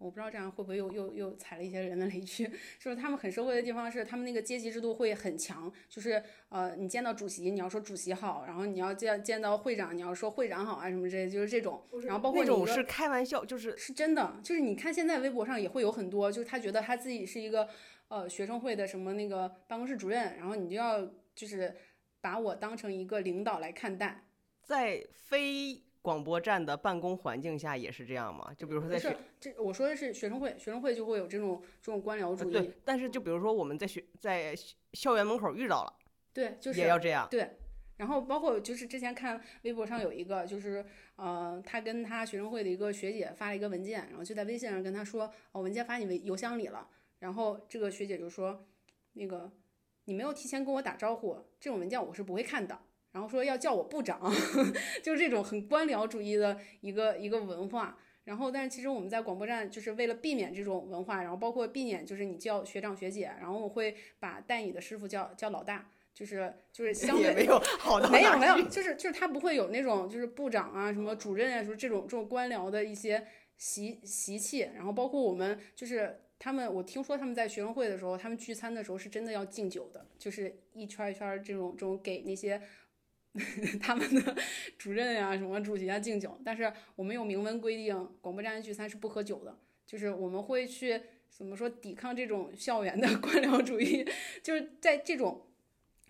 我不知道这样会不会又又又踩了一些人的雷区，就是他们很社会的地方是他们那个阶级制度会很强，就是呃你见到主席你要说主席好，然后你要见见到会长你要说会长好啊什么之类，就是这种，然后包括那种是开玩笑，就是是真的，就是你看现在微博上也会有很多，就是他觉得他自己是一个呃学生会的什么那个办公室主任，然后你就要就是把我当成一个领导来看待，在非。广播站的办公环境下也是这样吗？就比如说在学，这我说的是学生会，学生会就会有这种这种官僚主义。对，但是就比如说我们在学在校园门口遇到了，对，就是也要这样。对，然后包括就是之前看微博上有一个，就是呃，他跟他学生会的一个学姐发了一个文件，然后就在微信上跟他说，哦，文件发你微邮箱里了。然后这个学姐就说，那个你没有提前跟我打招呼，这种文件我是不会看的。然后说要叫我部长，就是这种很官僚主义的一个一个文化。然后，但是其实我们在广播站就是为了避免这种文化，然后包括避免就是你叫学长学姐，然后我会把带你的师傅叫叫老大，就是就是相对没有好的没有没有，就是就是他不会有那种就是部长啊什么主任啊，说这种这种官僚的一些习习气。然后包括我们就是他们，我听说他们在学生会的时候，他们聚餐的时候是真的要敬酒的，就是一圈一圈这种这种给那些。他们的 主任呀，什么主席啊敬酒，但是我们有明文规定，广播站聚餐是不喝酒的，就是我们会去怎么说抵抗这种校园的 官僚主义，就是在这种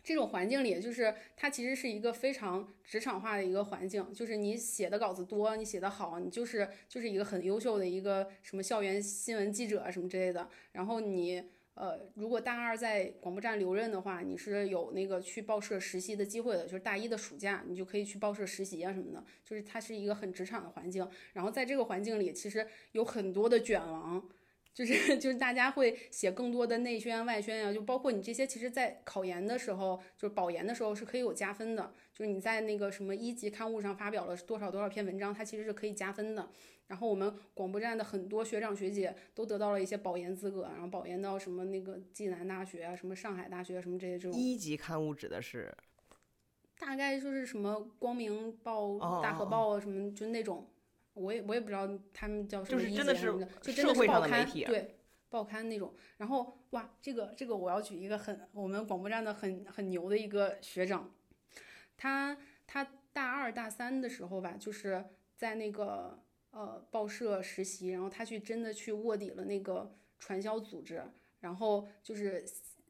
这种环境里，就是它其实是一个非常职场化的一个环境，就是你写的稿子多，你写的好，你就是就是一个很优秀的一个什么校园新闻记者什么之类的，然后你。呃，如果大二在广播站留任的话，你是有那个去报社实习的机会的，就是大一的暑假，你就可以去报社实习啊什么的，就是它是一个很职场的环境。然后在这个环境里，其实有很多的卷王，就是 就是大家会写更多的内宣外宣呀，就包括你这些，其实，在考研的时候，就是保研的时候是可以有加分的，就是你在那个什么一级刊物上发表了多少多少篇文章，它其实是可以加分的。然后我们广播站的很多学长学姐都得到了一些保研资格，然后保研到什么那个暨南大学啊，什么上海大学什么这些这种。一级刊物指的是？大概就是什么光明报、大河报啊，什么就那种，我也我也不知道他们叫什么一级什么的，就真的是报刊，对，报刊那种。然后哇，这个这个我要举一个很我们广播站的很很牛的一个学长，他他大二大三的时候吧，就是在那个。呃，报社实习，然后他去真的去卧底了那个传销组织，然后就是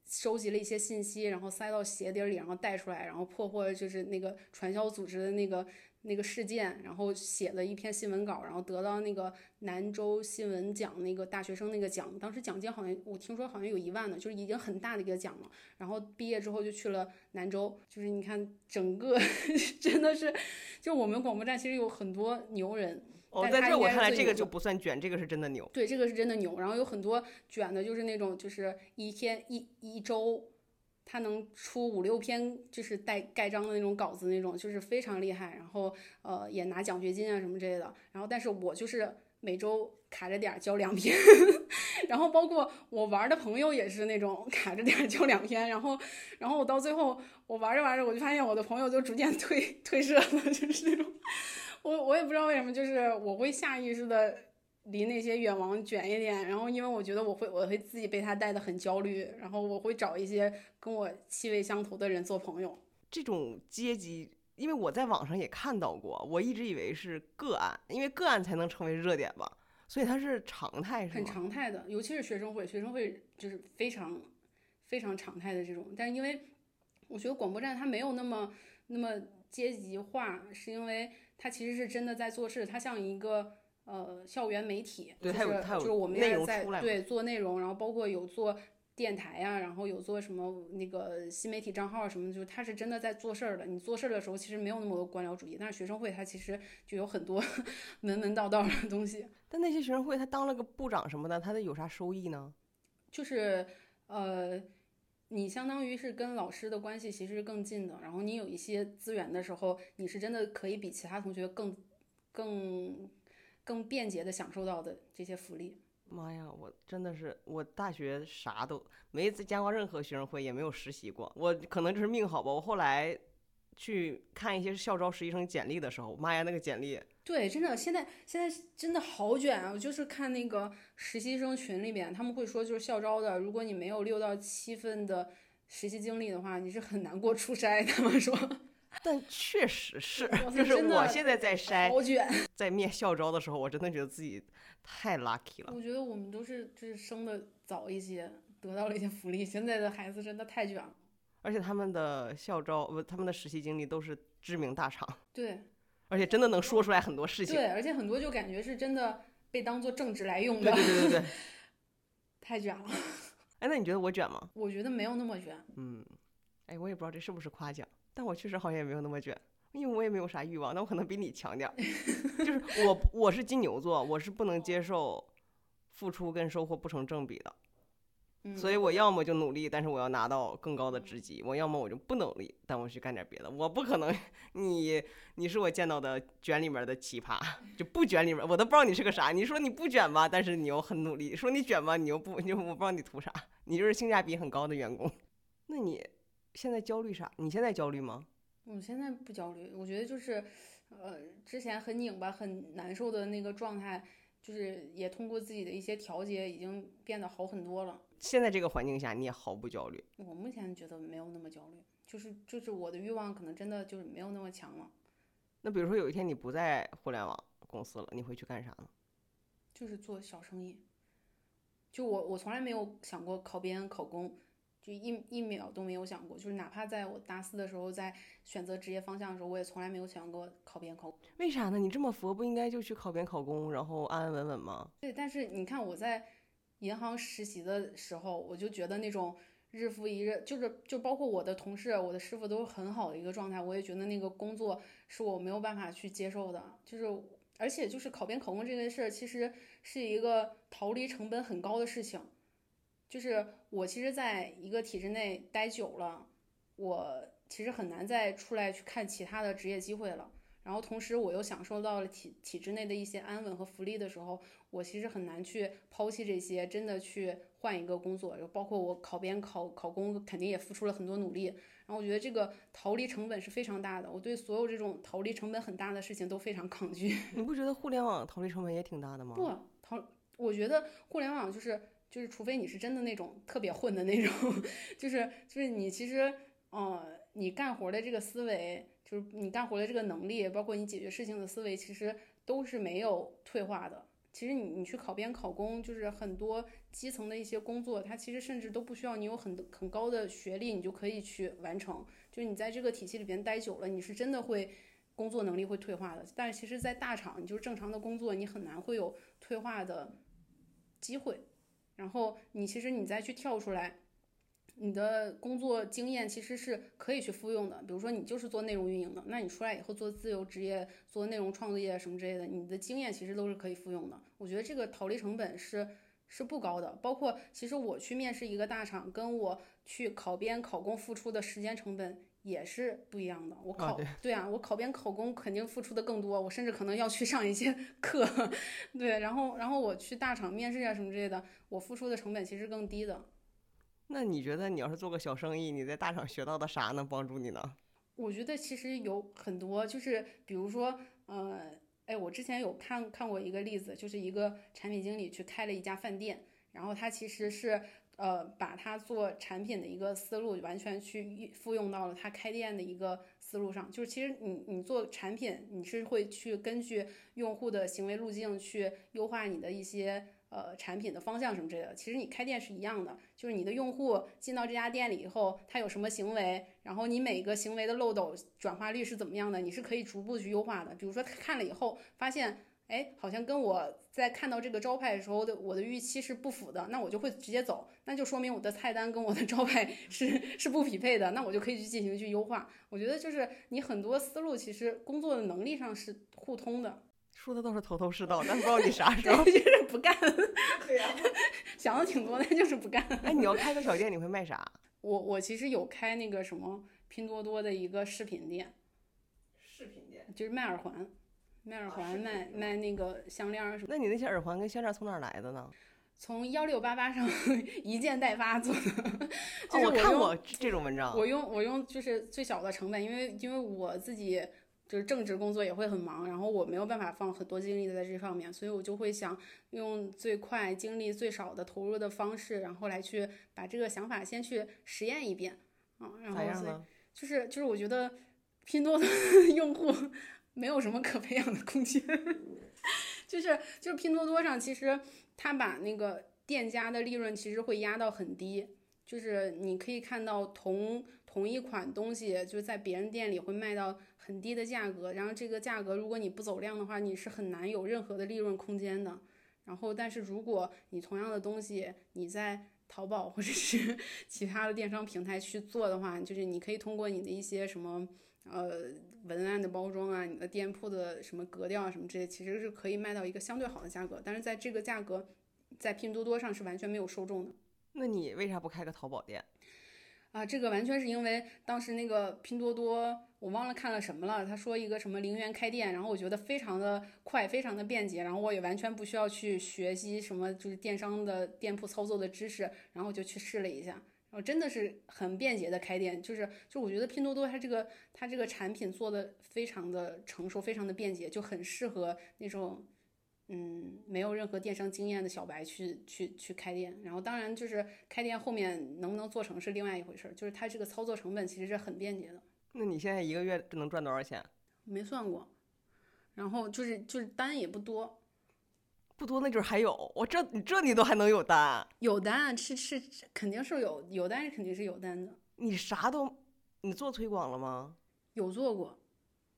收集了一些信息，然后塞到鞋底里，然后带出来，然后破获就是那个传销组织的那个那个事件，然后写了一篇新闻稿，然后得到那个南州新闻奖那个大学生那个奖，当时奖金好像我听说好像有一万呢，就是已经很大的一个奖了。然后毕业之后就去了南州，就是你看整个 真的是，就我们广播站其实有很多牛人。哦，在这我看来，这个就不算卷，这个是真的牛。对，这个是真的牛。然后有很多卷的，就是那种，就是一天一一周，他能出五六篇，就是带盖章的那种稿子，那种就是非常厉害。然后呃，也拿奖学金啊什么之类的。然后，但是我就是每周卡着点交两篇。然后包括我玩的朋友也是那种卡着点交两篇。然后，然后我到最后，我玩着玩着，我就发现我的朋友就逐渐退退社了，就是那种。我我也不知道为什么，就是我会下意识的离那些远王卷一点，然后因为我觉得我会我会自己被他带的很焦虑，然后我会找一些跟我气味相投的人做朋友。这种阶级因为我在网上也看到过，我一直以为是个案，因为个案才能成为热点吧，所以它是常态，是很？常态的，尤其是学生会，学生会就是非常非常常态的这种。但是因为我觉得广播站它没有那么那么阶级化，是因为它其实是真的在做事，他像一个呃校园媒体，对就是就是我们内也在对做内容，然后包括有做。电台呀、然后有做什么那个新媒体账号什么，就是他是真的在做事儿的。你做事儿的时候，其实没有那么多官僚主义，但是学生会他其实就有很多 门门道道的东西。但那些学生会他当了个部长什么的，他得有啥收益呢？就是呃，你相当于是跟老师的关系其实是更近的，然后你有一些资源的时候，你是真的可以比其他同学更更更便捷的享受到的这些福利。妈呀，我真的是我大学啥都没参加过任何学生会，也没有实习过。我可能就是命好吧。我后来去看一些校招实习生简历的时候，妈呀，那个简历对，真的，现在现在真的好卷啊！我就是看那个实习生群里边，他们会说，就是校招的，如果你没有六到七份的实习经历的话，你是很难过初筛。他们说，但确实是就是我现在在筛，好卷。在面校招的时候，我真的觉得自己太 lucky 了。我觉得我们都是就是生的早一些，得到了一些福利。现在的孩子真的太卷了。而且他们的校招不，他们的实习经历都是知名大厂，对而且真的能说出来很多事情。对，而且很多就感觉是真的被当做正职来用对的，对对对对。太卷了。哎，那你觉得我卷吗？我觉得没有那么卷。嗯，哎，我也不知道这是不是夸奖，但我确实好像也没有那么卷，因为我也没有啥欲望，但我可能比你强点儿。就是我我是金牛座，我是不能接受付出跟收获不成正比的，嗯，所以我要么就努力，但是我要拿到更高的职级；我要么我就不努力，但我去干点别的。我不可能，你你是我见到的卷里面的奇葩，就不卷里面，我都不知道你是个啥。你说你不卷吧，但是你又很努力；说你卷吧，你又不，你又我不知道你图啥，你就是性价比很高的员工。那你现在焦虑啥？你现在焦虑吗？我现在不焦虑，我觉得就是，呃，之前很拧巴、很难受的那个状态，就是也通过自己的一些调节，已经变得好很多了。现在这个环境下，你也毫不焦虑。我目前觉得没有那么焦虑，就是就是我的欲望可能真的就是没有那么强了，那比如说有一天你不在互联网公司了，你会去干啥呢？就是做小生意。就我我从来没有想过考编考公，就一一秒都没有想过。就是哪怕在我大四的时候，在选择职业方向的时候，我也从来没有想过考编考公。为啥呢？你这么佛，不应该就去考编考公，然后安安稳稳吗？对，但是你看我在银行实习的时候，我就觉得那种日复一日，就是就包括我的同事、我的师傅都是很好的一个状态，我也觉得那个工作是我没有办法去接受的，就是而且就是考编考公这件事儿，其实是一个逃离成本很高的事情，就是我其实在一个体制内待久了，我其实很难再出来去看其他的职业机会了。然后同时我又享受到了体体制内的一些安稳和福利的时候，我其实很难去抛弃这些，真的去换一个工作。就包括我考编、考考公，肯定也付出了很多努力。然后我觉得这个逃离成本是非常大的，我对所有这种逃离成本很大的事情都非常抗拒。你不觉得互联网逃离成本也挺大的吗？不逃，我觉得互联网就是就是，除非你是真的那种特别混的那种，就是就是你其实，呃，你干活的这个思维，就是你干活的这个能力，包括你解决事情的思维，其实都是没有退化的。其实你你去考编考公，就是很多基层的一些工作，它其实甚至都不需要你有很很高的学历，你就可以去完成。就是你在这个体系里边待久了，你是真的会工作能力会退化的。但是其实，在大厂，你就是正常的工作，你很难会有退化的机会。然后你其实你再去跳出来，你的工作经验其实是可以去复用的。比如说你就是做内容运营的，那你出来以后做自由职业、做内容创作业什么之类的，你的经验其实都是可以复用的。我觉得这个逃离成本是是不高的。包括其实我去面试一个大厂，跟我去考编考公付出的时间成本。也是不一样的。我考、对对啊，我考编考公肯定付出的更多，我甚至可能要去上一些课，对，然后然后我去大厂面试啊什么之类的，我付出的成本其实更低的。那你觉得你要是做个小生意，你在大厂学到的啥能帮助你呢？我觉得其实有很多，就是比如说，呃，哎，我之前有看看过一个例子，就是一个产品经理去开了一家饭店，然后他其实是呃，把他做产品的一个思路完全去复用到了他开店的一个思路上。就是其实你你做产品，你是会去根据用户的行为路径去优化你的一些呃产品的方向什么之类的。其实你开店是一样的，就是你的用户进到这家店里以后，他有什么行为，然后你每个行为的漏斗转化率是怎么样的，你是可以逐步去优化的。比如说他看了以后发现。哎，好像跟我在看到这个招牌的时候的我的预期是不符的，那我就会直接走，那就说明我的菜单跟我的招牌是是不匹配的，那我就可以去进行去优化。我觉得就是你很多思路其实工作的能力上是互通的，说的倒是头头是道，但不知道你啥时候就是不干。对呀，想的挺多，但就是不干。哎，你要开个小店，你会卖啥？我我其实有开那个什么拼多多的一个饰品店，饰品店就是卖耳环。卖耳环，卖卖那个项链什么？那你那些耳环跟项链从哪儿来的呢？从幺六八八上一件代发做的。哦，我看过这种文章。我用我用就是最小的成本，因为因为我自己就是正职工作也会很忙，然后我没有办法放很多精力在这上面，所以我就会想用最快、精力最少的投入的方式，然后来去把这个想法先去实验一遍啊。然后所以就是就是我觉得拼多多 用户。没有什么可培养的空间，就是就是拼多多上，其实他把那个店家的利润其实会压到很低，就是你可以看到同同一款东西就在别人店里会卖到很低的价格，然后这个价格如果你不走量的话，你是很难有任何的利润空间的。然后，但是如果你同样的东西你在淘宝或者是 其他的电商平台去做的话，就是你可以通过你的一些什么。呃，文案的包装啊，你的店铺的什么格调啊，什么这些，其实是可以卖到一个相对好的价格。但是在这个价格，在拼多多上是完全没有受众的。那你为啥不开个淘宝店？啊，这个完全是因为当时那个拼多多，我忘了看了什么了。他说一个什么零元开店，然后我觉得非常的快，非常的便捷，然后我也完全不需要去学习什么就是电商的店铺操作的知识，然后我就去试了一下。然后真的是很便捷的开店，就是就我觉得拼多多它这个它这个产品做的非常的成熟，非常的便捷，就很适合那种嗯没有任何电商经验的小白去去去开店。然后当然就是开店后面能不能做成是另外一回事儿，就是它这个操作成本其实是很便捷的。那你现在一个月能赚多少钱？没算过，然后就是就是单也不多。不多，那就是还有我这你这你都还能有单？有单是是肯定是有有单是肯定是有单的。你啥都你做推广了吗？有做过。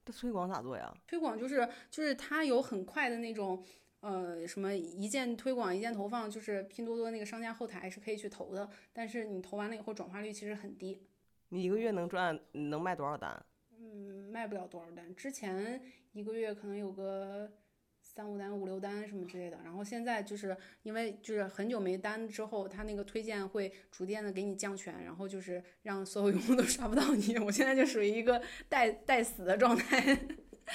这推广咋做呀？推广就是就是它有很快的那种呃什么一键推广一键投放，就是拼多多那个商家后台是可以去投的，但是你投完了以后转化率其实很低。你一个月能赚能卖多少单？嗯，卖不了多少单。之前一个月可能有个。三五单、五六单什么之类的，然后现在就是因为就是很久没单之后，他那个推荐会逐渐的给你降权，然后就是让所有用户都刷不到你。我现在就属于一个待待死的状态。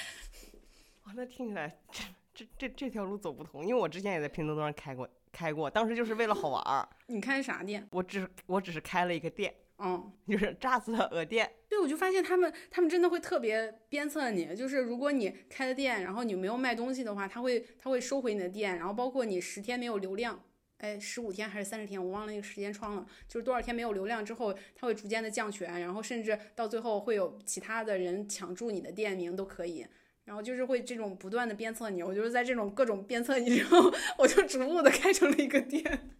哇，那听起来这这这这条路走不通，因为我之前也在拼多多上开过开过，当时就是为了好玩儿。你开啥店？我只我只是开了一个店。嗯，就是炸死的鹅店。对，我就发现他们，他们真的会特别鞭策你。就是如果你开了店，然后你没有卖东西的话，他会他会收回你的店。然后包括你十天没有流量，哎，十五天还是三十天，我忘了那个时间窗了。就是多少天没有流量之后，他会逐渐的降权，然后甚至到最后会有其他的人抢注你的店名都可以。然后就是会这种不断的鞭策你。我就是在这种各种鞭策你之后，我就逐步的开成了一个店。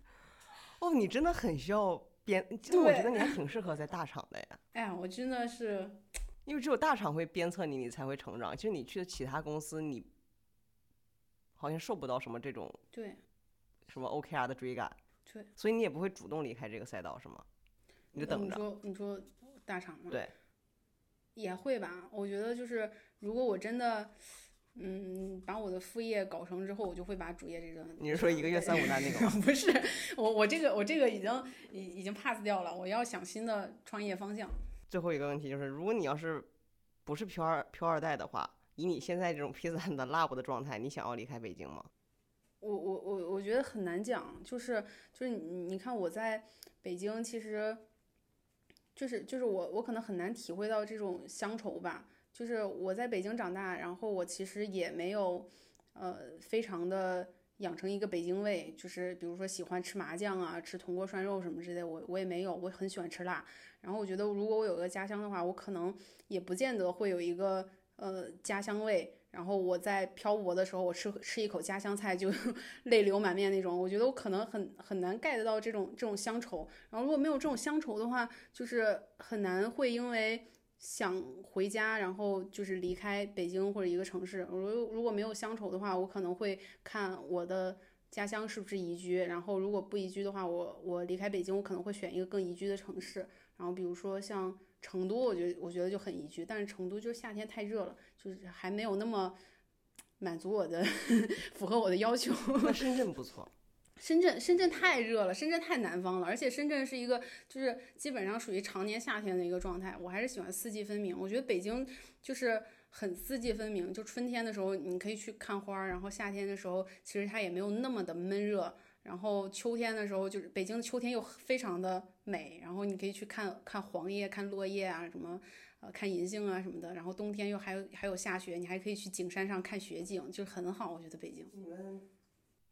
哦，你真的很需要。鞭，就我觉得你还 挺适合在大厂的呀。哎呀，我真的是，因为只有大厂会鞭策你，你才会成长。其实你去的其他公司，你好像受不到什么这种对什么 OKR 的追赶。对，所以你也不会主动离开这个赛道，是吗？你就等着。你说你说大厂吗？对，也会吧。我觉得就是如果我真的。嗯，把我的副业搞成之后，我就会把主业这个。你是说一个月三五单那个吗？不是，我我这个我这个已经已已经 pass 掉了，我要想新的创业方向。最后一个问题就是，如果你要是不是漂二漂二代的话，以你现在这种 P 三的 lab 的状态，你想要离开北京吗？我我我我觉得很难讲，就是就是你你看我在北京，其实就是就是我我可能很难体会到这种乡愁吧。就是我在北京长大，然后我其实也没有，呃，非常的养成一个北京味，就是比如说喜欢吃麻酱啊，吃铜锅涮肉什么之类的，我我也没有，我很喜欢吃辣。然后我觉得，如果我有个家乡的话，我可能也不见得会有一个呃家乡味。然后我在漂泊的时候，我吃吃一口家乡菜就 泪流满面那种。我觉得我可能很很难 get 到这种这种乡愁。然后如果没有这种乡愁的话，就是很难会因为想回家，然后就是离开北京或者一个城市。如如果没有乡愁的话，我可能会看我的家乡是不是宜居。然后如果不宜居的话，我我离开北京，我可能会选一个更宜居的城市。然后比如说像成都，我觉得我觉得就很宜居，但是成都就是夏天太热了，就是还没有那么满足我的 符合我的要求。深圳不错，深圳深圳太热了，深圳太南方了，而且深圳是一个就是基本上属于常年夏天的一个状态。我还是喜欢四季分明。我觉得北京就是很四季分明，就春天的时候你可以去看花，然后夏天的时候其实它也没有那么的闷热。然后秋天的时候，就是北京的秋天又非常的美，然后你可以去看看黄叶、看落叶啊，什么呃看银杏啊什么的。然后冬天又还有还有下雪，你还可以去景山上看雪景，就很好。我觉得北京。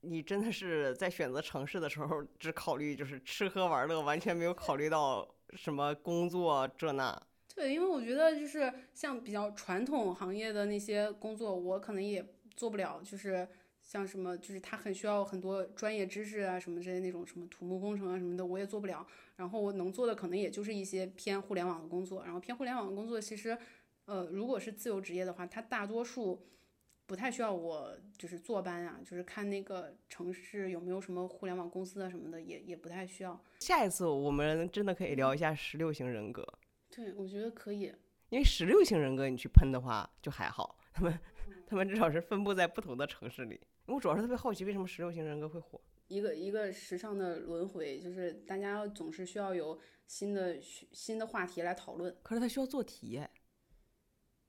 你真的是在选择城市的时候只考虑就是吃喝玩乐，完全没有考虑到什么工作这那。对，因为我觉得就是像比较传统行业的那些工作，我可能也做不了，就是。像什么，就是他很需要很多专业知识啊，什么之类那种什么土木工程啊什么的，我也做不了。然后我能做的可能也就是一些偏互联网的工作。然后偏互联网的工作，其实，呃，如果是自由职业的话，它大多数不太需要我就是坐班啊，就是看那个城市有没有什么互联网公司啊什么的，也也不太需要。下一次我们真的可以聊一下十六型人格。对，我觉得可以。因为十六型人格你去喷的话就还好，他们他们至少是分布在不同的城市里。我主要是特别好奇，为什么十六型人格会火？一个一个时尚的轮回，就是大家总是需要有新的新的话题来讨论。可是他需要做题。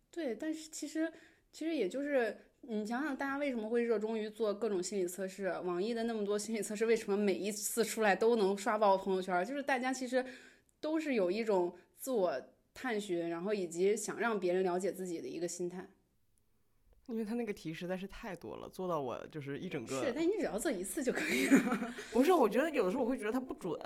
对，但是其实其实也就是你想想，大家为什么会热衷于做各种心理测试？网易的那么多心理测试，为什么每一次出来都能刷爆朋友圈？就是大家其实都是有一种自我探寻，然后以及想让别人了解自己的一个心态。因为他那个题实在是太多了，做到我就是一整个。是，但你只要做一次就可以了。不是，我觉得有的时候我会觉得它不准。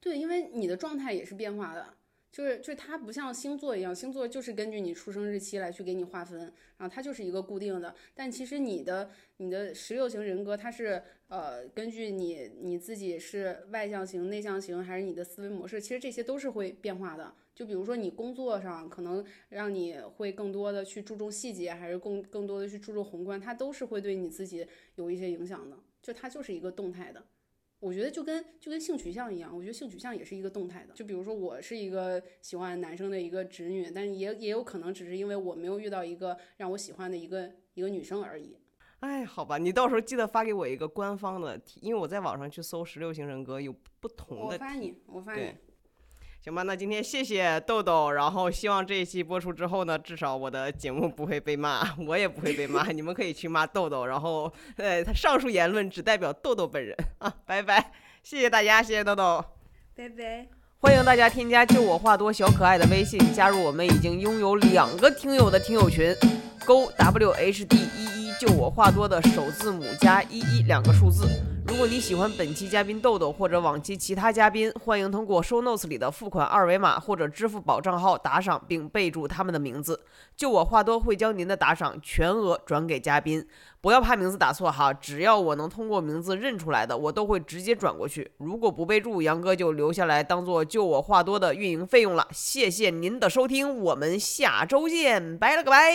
对，因为你的状态也是变化的，就是就是它不像星座一样，星座就是根据你出生日期来去给你划分，然后它就是一个固定的。但其实你的你的十六型人格，它是呃根据你你自己是外向型、内向型，还是你的思维模式，其实这些都是会变化的。就比如说你工作上可能让你会更多的去注重细节，还是更更多的去注重宏观，它都是会对你自己有一些影响的。就它就是一个动态的，我觉得就跟就跟性取向一样，我觉得性取向也是一个动态的。就比如说我是一个喜欢男生的一个直女，但也也有可能只是因为我没有遇到一个让我喜欢的一个一个女生而已。哎，好吧，你到时候记得发给我一个官方的题，因为我在网上去搜十六型人格有不同的。我发你，我发你。行吧，那今天谢谢豆豆，然后希望这一期播出之后呢，至少我的节目不会被骂，我也不会被骂，你们可以去骂豆豆，然后呃，他上述言论只代表豆豆本人啊，拜拜，谢谢大家，谢谢豆豆，拜拜，欢迎大家添加“就我话多”小可爱的微信，加入我们已经拥有两个听友的听友群，勾 w h d 一一，就我话多的首字母加一一两个数字。如果你喜欢本期嘉宾豆豆或者往期其他嘉宾，欢迎通过 show notes 里的付款二维码或者支付宝账号打赏，并备注他们的名字。就我话多会将您的打赏全额转给嘉宾，不要怕名字打错哈，只要我能通过名字认出来的，我都会直接转过去。如果不备注，杨哥就留下来当做就我话多的运营费用了。谢谢您的收听，我们下周见，拜了个拜。